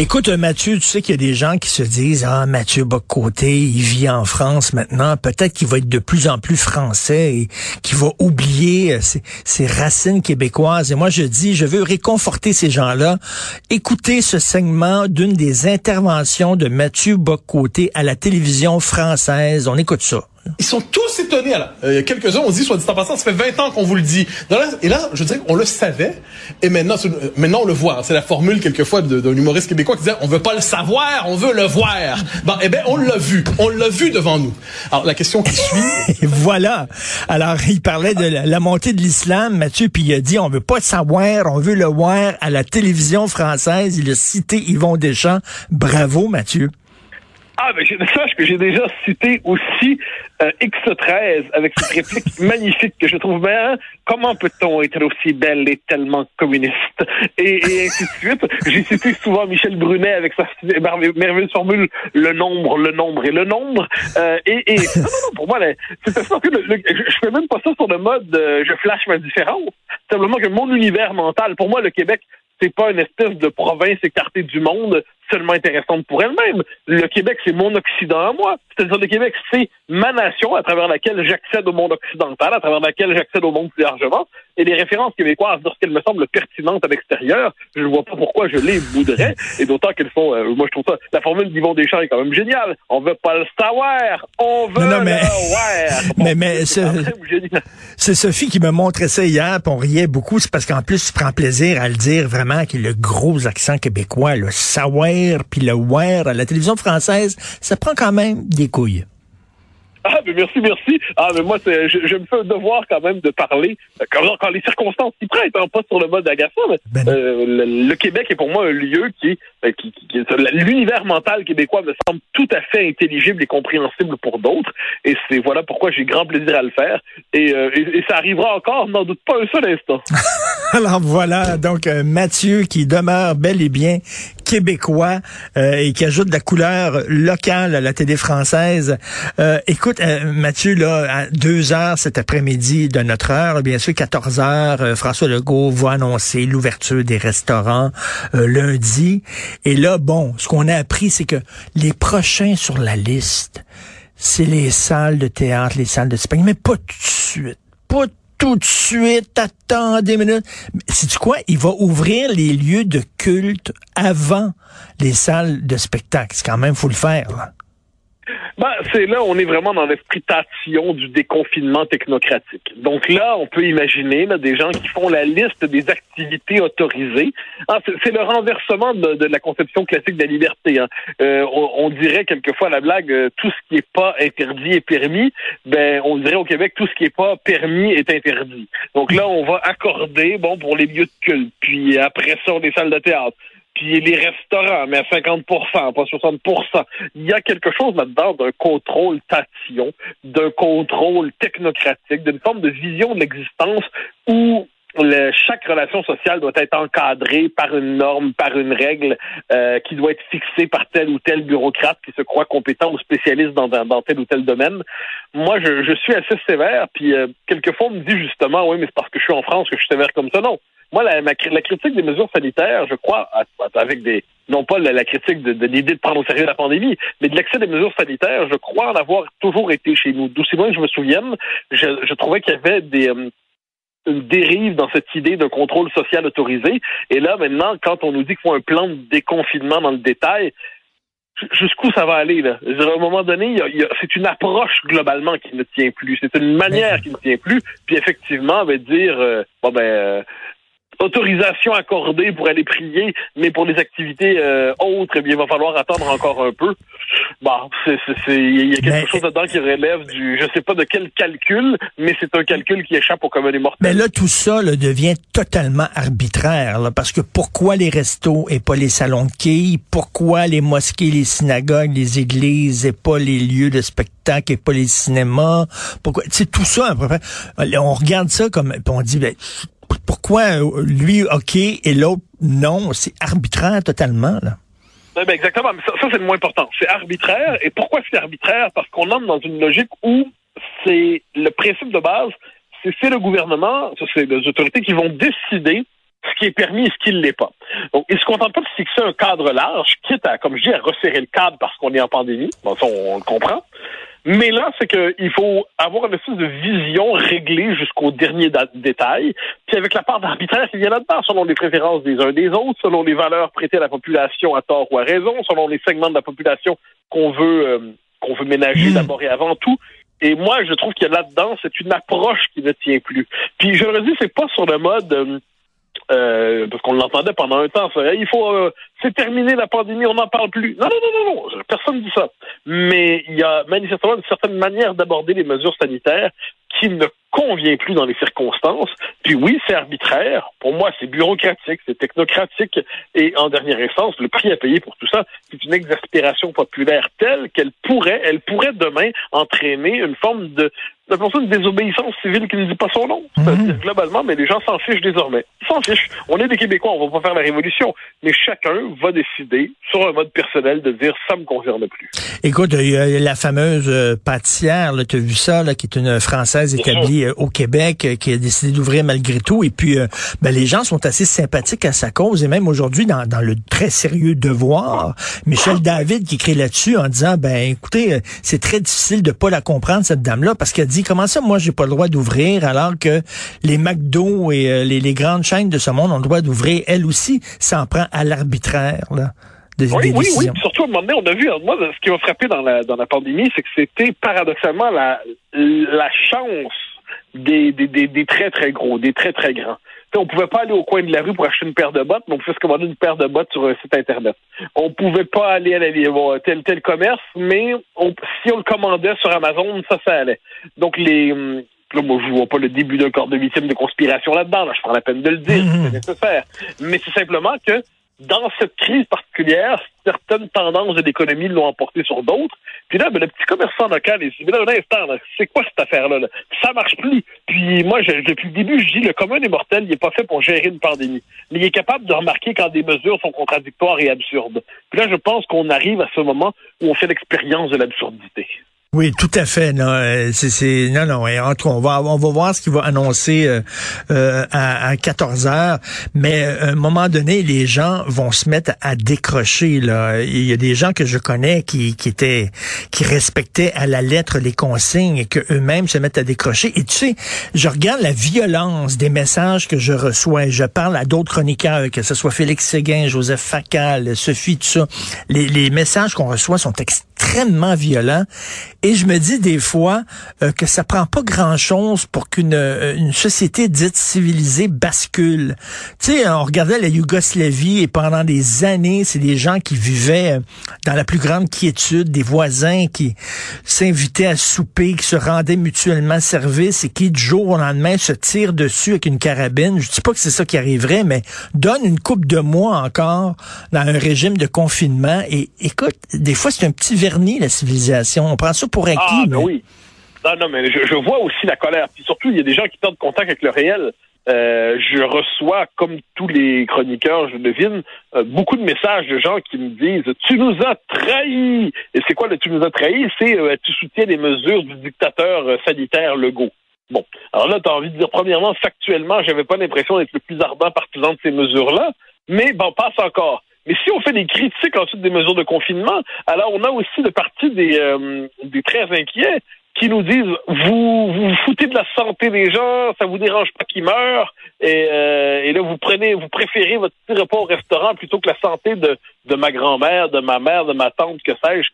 Écoute, Mathieu, tu sais qu'il y a des gens qui se disent, ah, Mathieu Bocoté, il vit en France maintenant. Peut-être qu'il va être de plus en plus français et qu'il va oublier euh, ses, ses, racines québécoises. Et moi, je dis, je veux réconforter ces gens-là. Écoutez ce segment d'une des interventions de Mathieu Bocoté à la télévision française. On écoute ça. Ils sont tous étonnés. Là. Euh, quelques-uns, on dit, soit dit en passant, ça fait 20 ans qu'on vous le dit. Et là, je dirais qu'on le savait, et maintenant, maintenant on le voit. C'est la formule, quelquefois, d'un humoriste québécois qui disait, on veut pas le savoir, on veut le voir. Bon, eh bien, on l'a vu. On l'a vu devant nous. Alors, la question qui suit... voilà. Alors, il parlait de la, la montée de l'islam, Mathieu, puis il a dit, on veut pas savoir, on veut le voir à la télévision française. Il a cité Yvon Deschamps. Bravo, Mathieu. Ah, ben, sache que j'ai déjà cité aussi euh, X13 avec cette réplique magnifique que je trouve bien. Comment peut-on être aussi belle et tellement communiste? Et, et ainsi de suite. J'ai cité souvent Michel Brunet avec sa merveilleuse formule le nombre, le nombre et le nombre. Euh, et, et non, non, pour moi, c'est que le, je fais même pas ça sur le mode euh, je flash ma différence. Simplement que mon univers mental, pour moi, le Québec, c'est pas une espèce de province écartée du monde seulement intéressante pour elle-même. Le Québec, c'est mon Occident à moi. C'est-à-dire le Québec, c'est ma nation à travers laquelle j'accède au monde occidental, à travers laquelle j'accède au monde plus largement. Et les références québécoises, lorsqu'elles me semblent pertinentes à l'extérieur, je ne vois pas pourquoi je les voudrais. Et d'autant qu'elles sont, euh, moi je trouve ça, la formule d'Yvon Deschamps est quand même géniale. On veut pas le savoir, on veut non, non, mais, le voir. mais, mais c'est Sophie qui me montrait ça hier, puis on riait beaucoup. C'est parce qu'en plus, tu prends plaisir à le dire vraiment, qu'il a le gros accent québécois, le savoir puis le wear à la télévision française, ça prend quand même des couilles. Ah, mais merci, merci. Ah, mais moi, je, je, me fais un devoir quand même de parler euh, quand, quand les circonstances s'y prêtent, hein, pas sur le mode agaçant, mais ben euh, le, Québec est pour moi un lieu qui, euh, qui, qui, l'univers mental québécois me semble tout à fait intelligible et compréhensible pour d'autres, et c'est voilà pourquoi j'ai grand plaisir à le faire, et, et, et ça arrivera encore, n'en doute pas un seul instant. Alors voilà, donc Mathieu qui demeure bel et bien québécois et qui ajoute de la couleur locale à la télé française. écoute, euh, Mathieu, là, à deux heures cet après-midi de notre heure, bien sûr, 14 heures, euh, François Legault va annoncer l'ouverture des restaurants euh, lundi. Et là, bon, ce qu'on a appris, c'est que les prochains sur la liste, c'est les salles de théâtre, les salles de spectacle, mais pas tout de suite. Pas tout de suite, attends des minutes. C'est quoi? Il va ouvrir les lieux de culte avant les salles de spectacle. C'est quand même, faut le faire, là. Ben, c'est là, on est vraiment dans l'exploitation du déconfinement technocratique. Donc là, on peut imaginer là, des gens qui font la liste des activités autorisées. Ah, c'est le renversement de, la conception classique de la liberté. Hein. Euh, on, dirait quelquefois à la blague, euh, tout ce qui n'est pas interdit est permis. Ben, on dirait au Québec, tout ce qui n'est pas permis est interdit. Donc là, on va accorder, bon, pour les lieux de culte, puis après ça, des salles de théâtre puis les restaurants, mais à 50 pas 60% Il y a quelque chose là-dedans d'un contrôle tatillon, d'un contrôle technocratique, d'une forme de vision de l'existence où chaque relation sociale doit être encadrée par une norme, par une règle euh, qui doit être fixée par tel ou tel bureaucrate qui se croit compétent ou spécialiste dans, dans, tel ou tel domaine. Moi, je, suis assez sévère, puis euh, quelquefois on me dit justement, oui, mais c'est parce que je suis en France que je suis sévère comme ça. Non. Moi, la, la critique des mesures sanitaires, je crois, avec des non pas la, critique de, l'idée de prendre au sérieux la pandémie, mais de l'accès des mesures sanitaires, je crois en avoir toujours été chez nous. D'aussi loin que je me souvienne, je, je trouvais qu'il y avait des, euh, une dérive dans cette idée d'un contrôle social autorisé. Et là, maintenant, quand on nous dit qu'il faut un plan de déconfinement dans le détail, jusqu'où ça va aller là? À un moment donné, c'est une approche globalement qui ne tient plus. C'est une manière qui ne tient plus. Puis effectivement, on va dire euh, bon ben euh, autorisation accordée pour aller prier, mais pour les activités euh, autres, eh bien, il va falloir attendre encore un peu. Bon, c'est, il y a quelque chose dedans qui relève du, je sais pas de quel calcul, mais c'est un calcul qui échappe au commun des mortels. Mais là, tout ça devient totalement arbitraire, parce que pourquoi les restos et pas les salons de quilles? Pourquoi les mosquées, les synagogues, les églises et pas les lieux de spectacle et pas les cinémas? Pourquoi? C'est tout ça, à peu près. On regarde ça comme, on dit, ben, euh, lui, OK, et l'autre, non? C'est arbitraire totalement. Ben, exactement, mais ça, c'est le moins important. C'est arbitraire. Et pourquoi c'est arbitraire? Parce qu'on entre dans une logique où c'est le principe de base, c'est le gouvernement, c'est les autorités qui vont décider ce qui est permis et ce qui ne l'est pas. Donc, ils se contentent pas de fixer un cadre large, quitte à, comme je dis, à resserrer le cadre parce qu'on est en pandémie. Bon, ça, on, le comprend. Mais là, c'est qu'il faut avoir une espèce de vision réglée jusqu'au dernier détail, puis avec la part d'arbitraire qui vient là-dedans, selon les préférences des uns des autres, selon les valeurs prêtées à la population à tort ou à raison, selon les segments de la population qu'on veut euh, qu'on veut ménager mmh. d'abord et avant tout. Et moi, je trouve qu'il y a là-dedans, c'est une approche qui ne tient plus. Puis je le dis, c'est pas sur le mode euh, euh, parce qu'on l'entendait pendant un temps. Ça, il faut, euh, c'est terminé la pandémie, on n'en parle plus. Non, non, non, non, non, personne dit ça. Mais il y a manifestement une certaine manière d'aborder les mesures sanitaires qui ne convient plus dans les circonstances. Puis oui, c'est arbitraire. Pour moi, c'est bureaucratique, c'est technocratique. Et en dernière instance, le prix à payer pour tout ça, c'est une exaspération populaire telle qu'elle pourrait, elle pourrait demain entraîner une forme de c'est une désobéissance civile qui ne dit pas son nom. Mhm. Globalement, mais les gens s'en fichent désormais. Ils s'en fichent. On est des Québécois, on va pas faire la révolution. Mais chacun va décider, sur un mode personnel, de dire ça me concerne plus. Écoute, il y a la fameuse euh, pâtissière, tu as vu ça, là, qui est une Française établie euh, au Québec, euh, qui a décidé d'ouvrir malgré tout. Et puis, ben, les gens sont assez sympathiques à sa cause. Et même aujourd'hui, dans, dans le très sérieux devoir, Michel David qui écrit là-dessus en disant, ben écoutez, c'est très difficile de pas la comprendre, cette dame-là, parce qu'elle dit comment ça moi j'ai pas le droit d'ouvrir alors que les McDo et euh, les, grandes chaînes de ce monde ont le droit d'ouvrir elles aussi s'en prend à l'arbitraire là oui, oui, oui. surtout à un moment donné, on a vu, moi, ce qui m'a frappé dans la, dans la pandémie, c'est que c'était paradoxalement la, la chance des, des, des, très, très gros, des très, très grands. On pouvait pas aller au coin de la rue pour acheter une paire de bottes, mais on pouvait se commander une paire de bottes sur un site Internet. On pouvait pas aller à la, tel, tel commerce, mais si on le commandait sur Amazon, ça, ça allait. Donc, les, hum, là, moi, je vois pas le début d'un corps de huitième de conspiration là-dedans. Là. Je prends la peine de le dire, mmh. c'est nécessaire. Mais c'est simplement que dans cette crise particulière, certaines tendances de l'économie l'ont emporté sur d'autres. Puis là, ben, le petit commerçant local, il se dit, mais là, un instant, c'est quoi cette affaire-là? Là? Ça marche plus. Puis moi, depuis le début, je dis, le commun des mortels, il n'est pas fait pour gérer une pandémie. Mais il est capable de remarquer quand des mesures sont contradictoires et absurdes. Puis là, je pense qu'on arrive à ce moment où on fait l'expérience de l'absurdité. Oui, tout à fait. Non, euh, c'est, non, non. En tout cas, on va, on va voir ce qu'il va annoncer euh, euh, à, à 14 heures. Mais à un moment donné, les gens vont se mettre à décrocher. Il y a des gens que je connais qui, qui étaient, qui respectaient à la lettre les consignes et que eux-mêmes se mettent à décrocher. Et tu sais, je regarde la violence des messages que je reçois. Je parle à d'autres chroniqueurs, que ce soit Félix Séguin, Joseph Facal, Sophie, tout ça. Les, les messages qu'on reçoit sont extrêmement violents. Et je me dis des fois euh, que ça prend pas grand-chose pour qu'une euh, une société dite civilisée bascule. Tu sais, on regardait la Yougoslavie et pendant des années, c'est des gens qui vivaient euh, dans la plus grande quiétude, des voisins qui s'invitaient à souper, qui se rendaient mutuellement service et qui du jour au lendemain se tirent dessus avec une carabine. Je dis pas que c'est ça qui arriverait, mais donne une coupe de mois encore dans un régime de confinement et écoute, des fois c'est un petit vernis la civilisation. On prend ça pour acquis. Ah, mais... oui. Non, non, mais je, vois aussi la colère. Puis surtout, il y a des gens qui perdent contact avec le réel. Euh, je reçois, comme tous les chroniqueurs, je devine, euh, beaucoup de messages de gens qui me disent Tu nous as trahis Et c'est quoi le tu nous as trahis C'est euh, tu soutiens les mesures du dictateur sanitaire Legault. Bon. Alors là, tu as envie de dire, premièrement, factuellement, j'avais pas l'impression d'être le plus ardent partisan de ces mesures-là, mais bon, passe encore. Mais si on fait des critiques ensuite des mesures de confinement, alors on a aussi de partie des, euh, très inquiets qui nous disent vous vous foutez de la santé des gens, ça vous dérange pas qu'ils meurent, et, euh, et là vous prenez, vous préférez votre petit repas au restaurant plutôt que la santé de, de ma grand-mère, de ma mère, de ma tante, que sais-je.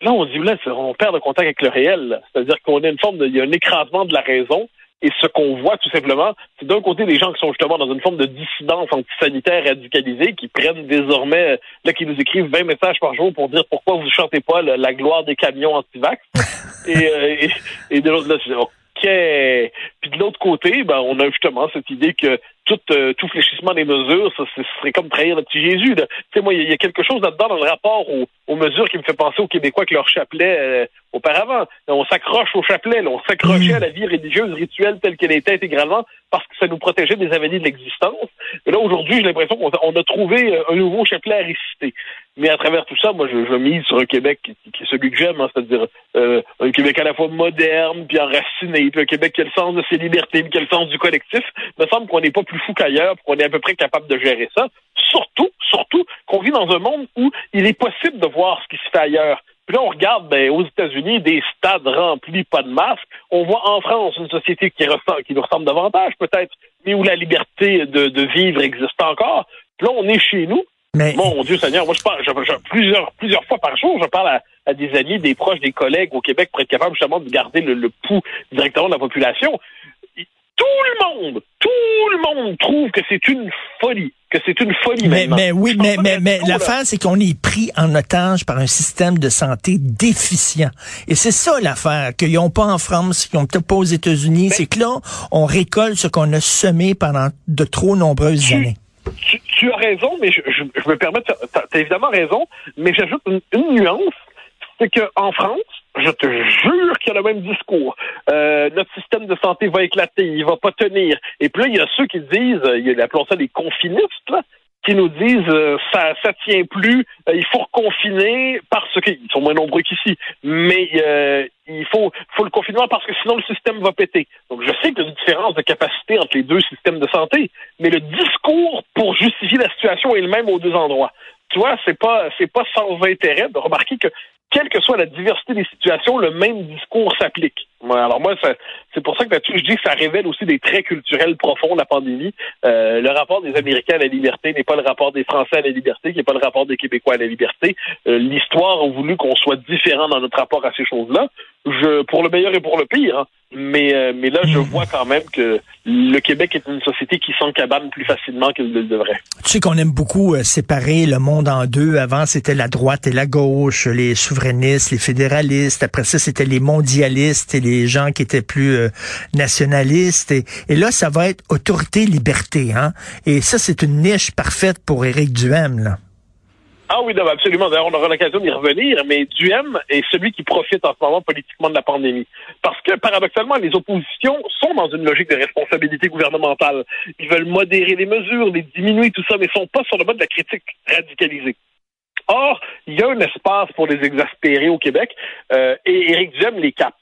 Là, on dit là, on perd le contact avec le réel. C'est-à-dire qu'on a une forme de, il y a un écrasement de la raison. Et ce qu'on voit tout simplement, c'est d'un côté des gens qui sont justement dans une forme de dissidence antisanitaire radicalisée, qui prennent désormais, là, qui nous écrivent 20 messages par jour pour dire pourquoi vous chantez pas la, gloire des camions anti-vax. et, euh, et, et, de l'autre, là, puis de l'autre côté, ben, on a justement cette idée que tout, euh, tout fléchissement des mesures, ça, ce serait comme trahir le petit Jésus. Tu sais, moi, il y, a quelque chose là-dedans dans le rapport aux, mesures qui me fait penser aux Québécois avec leur chapelet euh, auparavant. On s'accroche au chapelet, on s'accrochait à la vie religieuse, rituelle telle qu'elle était intégralement parce que ça nous protégeait des avanies de l'existence. Et là, aujourd'hui, j'ai l'impression qu'on a, trouvé euh, un nouveau chapelet à réciter. Mais à travers tout ça, moi, je, mise sur un Québec qui, est celui que j'aime, hein, c'est-à-dire un Québec à la fois moderne, puis enraciné, puis un Québec qui a le sens de ses libertés, puis qui a le sens du collectif. Il me semble qu'on n'est pas plus fou qu'ailleurs, qu'on est à peu près capable de gérer ça. Surtout, surtout qu'on vit dans un monde où il est possible de voir ce qui se fait ailleurs. Puis là, on regarde ben, aux États-Unis des stades remplis, pas de masques. On voit en France une société qui, ressemble, qui nous ressemble davantage, peut-être, mais où la liberté de, vivre existe encore. Puis là, on est chez nous. Mais... Mon Dieu Seigneur, moi je parle plusieurs, plusieurs fois par jour, je parle à, des amis, des proches, des collègues au Québec pour être capable justement de garder le, le pouls directement de la population tout le monde, tout le monde trouve que c'est une folie, que c'est une folie. Mais, mais oui, mais, mais, mais l'affaire, c'est qu'on est pris en otage par un système de santé déficient. Et c'est ça l'affaire, qu'ils n'ont pas en France, qu'ils n'ont peut-être pas aux États-Unis. C'est que là, on récolte ce qu'on a semé pendant de trop nombreuses années. Tu, as raison, mais je, me permets, tu as, évidemment raison, mais j'ajoute une, une nuance, c'est qu'en France, je te jure qu'il y a le même discours. Euh, notre système de santé va éclater, il va pas tenir. Et puis là, il y a ceux qui disent, il y a, appelons ça des confinistes, là, qui nous disent euh, ça ça tient plus, euh, il faut reconfiner parce qu'ils sont moins nombreux qu'ici, mais euh, il faut faut le confinement parce que sinon le système va péter. Donc je sais qu'il y a une différence de capacité entre les deux systèmes de santé, mais le discours pour justifier la situation est le même aux deux endroits. Tu vois, c'est pas c'est pas sans intérêt de remarquer que quelle que soit la diversité des situations, le même discours s'applique. Alors moi, c'est pour ça que là-dessus, je dis que ça révèle aussi des traits culturels profonds la pandémie. Euh, le rapport des Américains à la liberté n'est pas le rapport des Français à la liberté, qui n'est pas le rapport des Québécois à la liberté. Euh, l'histoire a voulu qu'on soit différent dans notre rapport à ces choses-là. Je, pour le meilleur et pour le pire. Hein. Mais, euh, mais là, je vois quand même que le Québec est une société qui s'encabane plus facilement qu'il ne le devrait. Tu sais qu'on aime beaucoup séparer le monde en deux. Avant, c'était la droite et la gauche, les souverainistes, les fédéralistes. Après ça, c'était les mondialistes et les gens qui étaient plus euh, nationalistes. Et, là, ça va être autorité-liberté. Hein? Et ça, c'est une niche parfaite pour Éric Duhem. Là. Ah oui, absolument. D'ailleurs, on aura l'occasion d'y revenir, mais Duhem est celui qui profite en ce moment politiquement de la pandémie. Parce que, paradoxalement, les oppositions sont dans une logique de responsabilité gouvernementale. Ils veulent modérer les mesures, les diminuer, tout ça, mais ils sont pas sur le mode de la critique radicalisée. Or, il y a un espace pour les exaspérer au Québec, euh, et Éric Duhem les capte.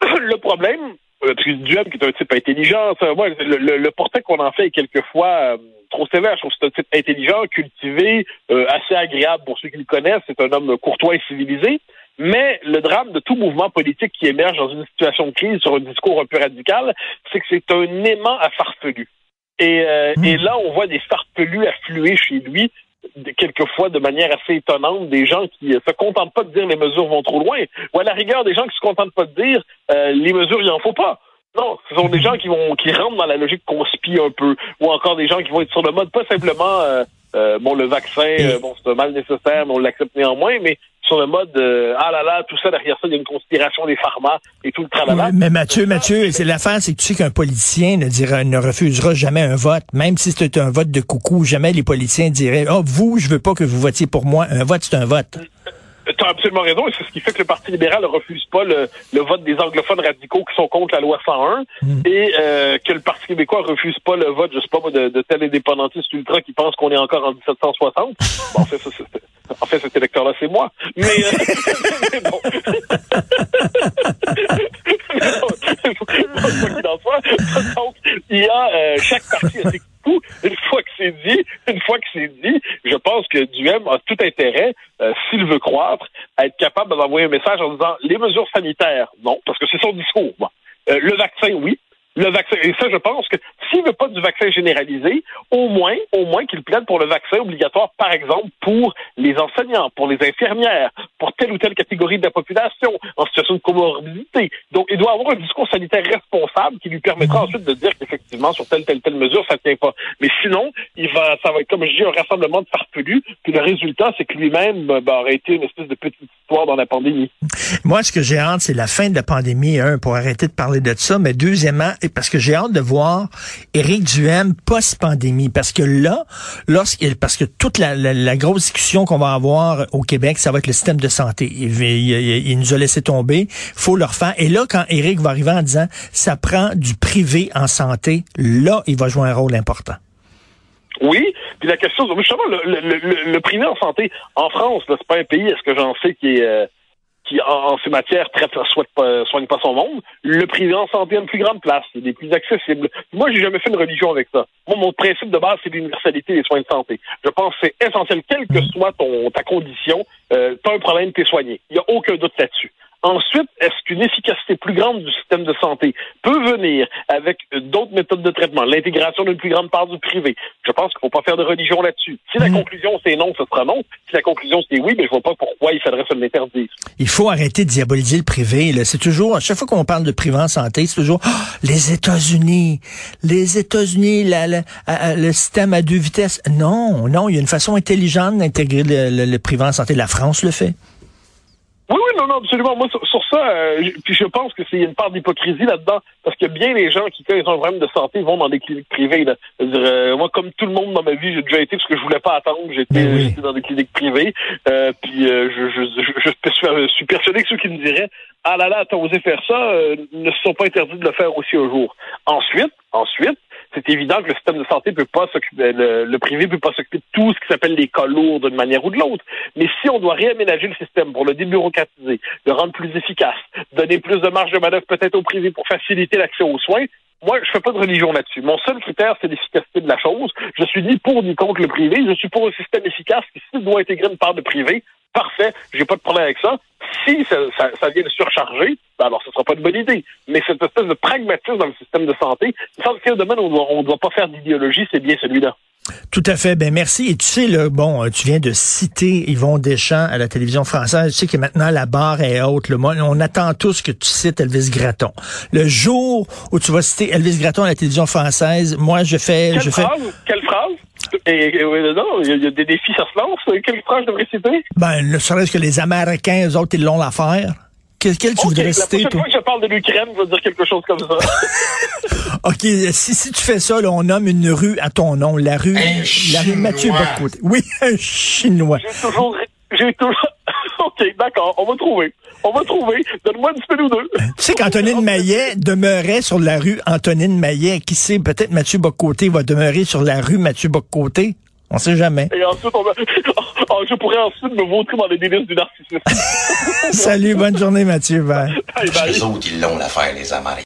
le problème, euh, Duhem, qui est un type intelligent, le, portrait qu'on en fait est quelquefois euh, trop sévère. Je trouve que c'est un type intelligent, cultivé, euh, assez agréable pour ceux qui le connaissent. C'est un homme courtois et civilisé. Mais le drame de tout mouvement politique qui émerge dans une situation de crise sur un discours un peu radical, c'est que c'est un aimant à farfelu. Et, hmm. et là, on voit des farfelus affluer chez lui quelquefois de manière assez étonnante des gens qui se contentent pas de dire les mesures vont trop loin, ou à la rigueur des gens qui se contentent pas de dire euh, les mesures il en faut pas. Non, ce sont des gens qui vont qui rentrent dans la logique qu'on spie un peu, ou encore des gens qui vont être sur le mode pas simplement euh, euh, bon le vaccin, bon c'est un mal nécessaire, mais on l'accepte néanmoins, mais sur le mode euh, ah là là, tout ça derrière ça, il y a une conspiration des pharma et tout le travail. mais Mathieu, Mathieu, c'est l'affaire, c'est que tu sais qu'un politicien ne dira, ne refusera jamais un vote, même si c'est un vote de coucou, jamais les politiciens diraient oh vous, je veux pas que vous votiez pour moi. Un vote, c'est un vote. Tu as absolument raison, et c'est ce qui fait que le Parti libéral ne refuse pas le, vote des anglophones radicaux qui sont contre la loi 101, mm. et euh, que le Parti québécois refuse pas le vote, je sais pas de, de tel indépendantiste ultra qui pense qu'on est encore en 1760. Bon, en fait, ça, en fait, cet électeur-là, c'est moi. Mais, euh, bon. Donc, il y a euh, chaque parti a ses coups. Une fois que c'est une fois que c'est dit, je pense que Duhem a tout intérêt, euh, s'il veut croître, à être capable d'envoyer un message en disant les mesures sanitaires, non, parce que c'est son discours. Euh, le vaccin, oui le vaccin. Et ça, je pense que s'il veut pas du vaccin généralisé, au moins, au moins qu'il plaide pour le vaccin obligatoire, par exemple, pour les enseignants, pour les infirmières, pour telle ou telle catégorie de la population, en situation de comorbidité. Donc, il doit avoir un discours sanitaire responsable qui lui permettra ensuite de dire qu'effectivement, sur telle, telle, telle mesure, ça tient pas. Mais sinon, il va, ça va être, comme je dis, un rassemblement de farfelus, puis le résultat, c'est que lui-même ben, aurait été une espèce de petite dans la pandémie. Moi, ce que j'ai hâte, c'est la fin de la pandémie, un, pour arrêter de parler de ça, mais deuxièmement, parce que j'ai hâte de voir Éric Duhem post-pandémie, parce que là, lorsqu'il, parce que toute la, la, grosse discussion qu'on va avoir au Québec, ça va être le système de santé. Il, il, nous a laissé tomber, faut le refaire. Et là, quand Éric va arriver en disant, ça prend du privé en santé, là, il va jouer un rôle important. Oui, puis la question, justement, le, le, le, privé en santé, en France, c'est pas un pays, est-ce que j'en sais, qui est, euh, qui, en, ces matières, traite, souhaite pas, soigne pas son monde, le privé en santé a une plus grande place, il est plus accessible. Moi, j'ai jamais fait une religion avec ça. Moi, mon principe de base, c'est l'universalité des soins de santé. Je pense que c'est essentiel, quelle que soit ton, ta condition, euh, t'as un problème, t'es soigné. Il n'y a aucun doute là-dessus. Ensuite, est-ce qu'une efficacité plus grande du système de santé peut venir avec d'autres méthodes de traitement, l'intégration d'une plus grande part du privé? Je pense qu'il ne faut pas faire de religion là-dessus. Si la mhm. conclusion c'est non, ce sera non. Si la conclusion c'est oui, mais ben, je vois pas pourquoi il faudrait se l'interdire. Il faut arrêter de diaboliser le privé. C'est toujours, à chaque fois qu'on parle de privé en santé, c'est toujours oh, les États-Unis, les États-Unis, le système à deux vitesses. Non, non, il y a une façon intelligente d'intégrer le, le privé en santé. La France le fait. Oui, oui, non, non, absolument. Moi, sur, ça, euh, puis je pense que c'est une part d'hypocrisie là-dedans, parce que bien les gens qui, quand ils ont un problème de santé, vont dans des cliniques privées. Là. Euh, moi, comme tout le monde dans ma vie, j'ai déjà été parce que je voulais pas attendre. J'étais ben dans des cliniques privées. Euh, puis euh, je, je, je, je, suis persuadé que ceux qui me diraient Ah là là, t'as osé faire ça, ne se sont pas interdits de le faire aussi un jour. Ensuite, ensuite, c'est évident que le système de santé peut pas s'occuper, le, privé peut pas s'occuper de tout ce qui s'appelle les cas lourds d'une manière ou de l'autre. Mais si on doit réaménager le système pour le débureaucratiser, le rendre plus efficace, donner plus de marge de manœuvre peut-être au privé pour faciliter l'accès aux soins, moi, je fais pas de religion là-dessus. Mon seul critère, c'est l'efficacité de la chose. Je suis ni pour ni contre le privé. Je suis pour un système efficace qui, s'il doit intégrer une part de privé, parfait, j'ai pas de problème avec ça. Si ça, ça, vient de surcharger, ben alors ce sera pas une bonne idée. Mais cette espèce de pragmatisme dans le système de santé, il semble qu'il y a un domaine où on ne doit pas faire d'idéologie, c'est bien celui-là. Tout à fait. Ben merci. Et tu sais, là, bon, euh, tu viens de citer Yvon Deschamps à la télévision française. Tu sais que maintenant la barre est haute. Le on attend tous que tu cites Elvis Gratton. Le jour où tu vas citer Elvis Gratton à la télévision française, moi je fais, Quelle je phrase? fais. Quelle phrase? Et, non, il y, a des défis, ça se lance. Quelle phrase je devrais citer? Ben, ne serait-ce que les Américains, eux autres, ils l'ont l'affaire. Quel, quel tu voudrais citer, la toi? fois que je parle de l'Ukraine, je vais dire quelque chose comme ça. OK, si, si tu fais ça, là, on nomme une rue à ton nom, la rue, la rue Mathieu Bocoté. Oui, un Chinois. J'ai toujours, j'ai toujours, OK, d'accord, on va trouver. On va trouver. Donne-moi une semaine ou deux. Tu sais qu'Antonine Maillet demeurait sur la rue Antonine Maillet. Qui sait, peut-être Mathieu Bocoté va demeurer sur la rue Mathieu Bocoté. On sait jamais. Et ensuite, on va... Oh, je pourrais ensuite me vautrer dans les délices du narcissisme. Salut, bonne journée, Mathieu. Bye. Les autres, ils l'ont l'affaire, les Américains.